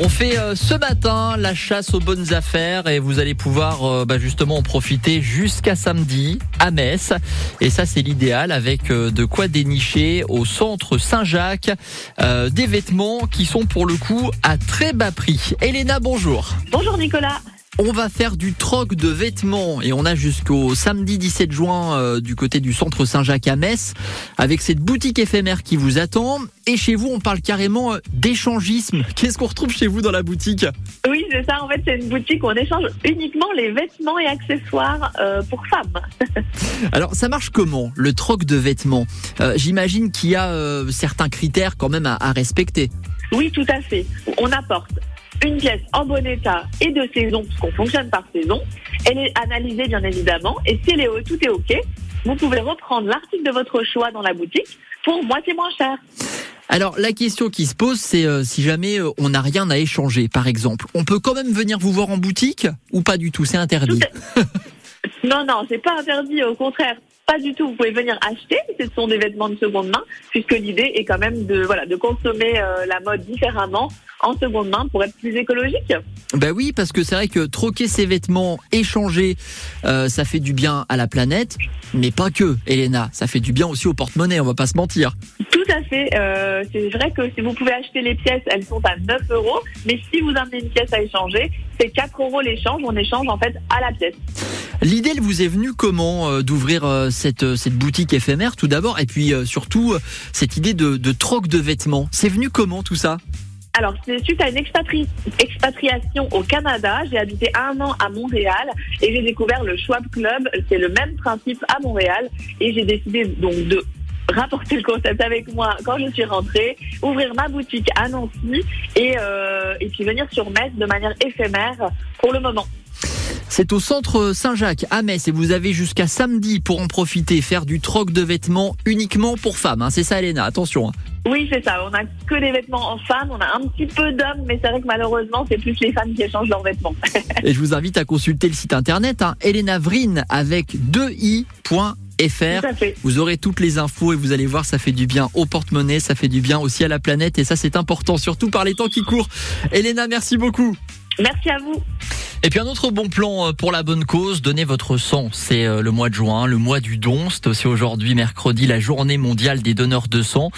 On fait euh, ce matin la chasse aux bonnes affaires et vous allez pouvoir euh, bah, justement en profiter jusqu'à samedi à Metz. Et ça c'est l'idéal avec euh, de quoi dénicher au centre Saint-Jacques des vêtements qui sont pour le coup à très bas prix. Elena, bonjour. Bonjour Nicolas. On va faire du troc de vêtements et on a jusqu'au samedi 17 juin euh, du côté du centre Saint-Jacques à Metz avec cette boutique éphémère qui vous attend. Et chez vous, on parle carrément euh, d'échangisme. Qu'est-ce qu'on retrouve chez vous dans la boutique? Oui, c'est ça. En fait, c'est une boutique où on échange uniquement les vêtements et accessoires euh, pour femmes. Alors, ça marche comment le troc de vêtements? J'imagine qu'il y a certains critères quand même à, à respecter. Oui, tout à fait. On apporte une pièce en bon état et de saison, parce qu'on fonctionne par saison. Elle est analysée bien évidemment, et si elle est, tout est OK, vous pouvez reprendre l'article de votre choix dans la boutique pour moitié moins cher. Alors la question qui se pose, c'est euh, si jamais euh, on n'a rien à échanger, par exemple, on peut quand même venir vous voir en boutique ou pas du tout? C'est interdit. non, non, c'est pas interdit. Au contraire, pas du tout. Vous pouvez venir acheter. Ce sont des vêtements de seconde main, puisque l'idée est quand même de voilà de consommer euh, la mode différemment en seconde main pour être plus écologique. Ben oui, parce que c'est vrai que troquer ses vêtements, échanger, euh, ça fait du bien à la planète, mais pas que, Elena. Ça fait du bien aussi au porte-monnaie. On va pas se mentir. Tout à fait. Euh, c'est vrai que si vous pouvez acheter les pièces, elles sont à 9 euros, mais si vous amenez une pièce à échanger, c'est 4 euros l'échange. On échange en fait à la pièce. L'idée, elle vous est venue comment euh, d'ouvrir euh, cette, euh, cette boutique éphémère tout d'abord et puis surtout cette idée de, troc de vêtements? C'est venu comment tout ça? Alors, c'est suite à une expatriation au Canada. J'ai habité un an à Montréal et j'ai découvert le Schwab Club. C'est le même principe à Montréal et j'ai décidé donc de rapporter le concept avec moi quand je suis rentrée, ouvrir ma boutique à Nancy et, et puis venir sur Metz de manière éphémère pour le moment. C'est au centre Saint-Jacques à Metz et vous avez jusqu'à samedi pour en profiter, faire du troc de vêtements uniquement pour femmes. Hein. C'est ça, Elena, attention. Hein. Oui, c'est ça. On a que des vêtements en femmes. On a un petit peu d'hommes, mais c'est vrai que malheureusement, c'est plus les femmes qui échangent leurs vêtements. et je vous invite à consulter le site internet hein, Elena Vrine avec 2i.fr. Vous aurez toutes les infos et vous allez voir, ça fait du bien au porte-monnaie, ça fait du bien aussi à la planète et ça c'est important, surtout par les temps qui courent. Elena, merci beaucoup. Merci à vous. Et puis un autre bon plan euh, pour la bonne cause, donnez votre sang. C'est euh, le mois de juin, le mois du don. C'est aussi aujourd'hui mercredi la journée mondiale des donneurs de sang.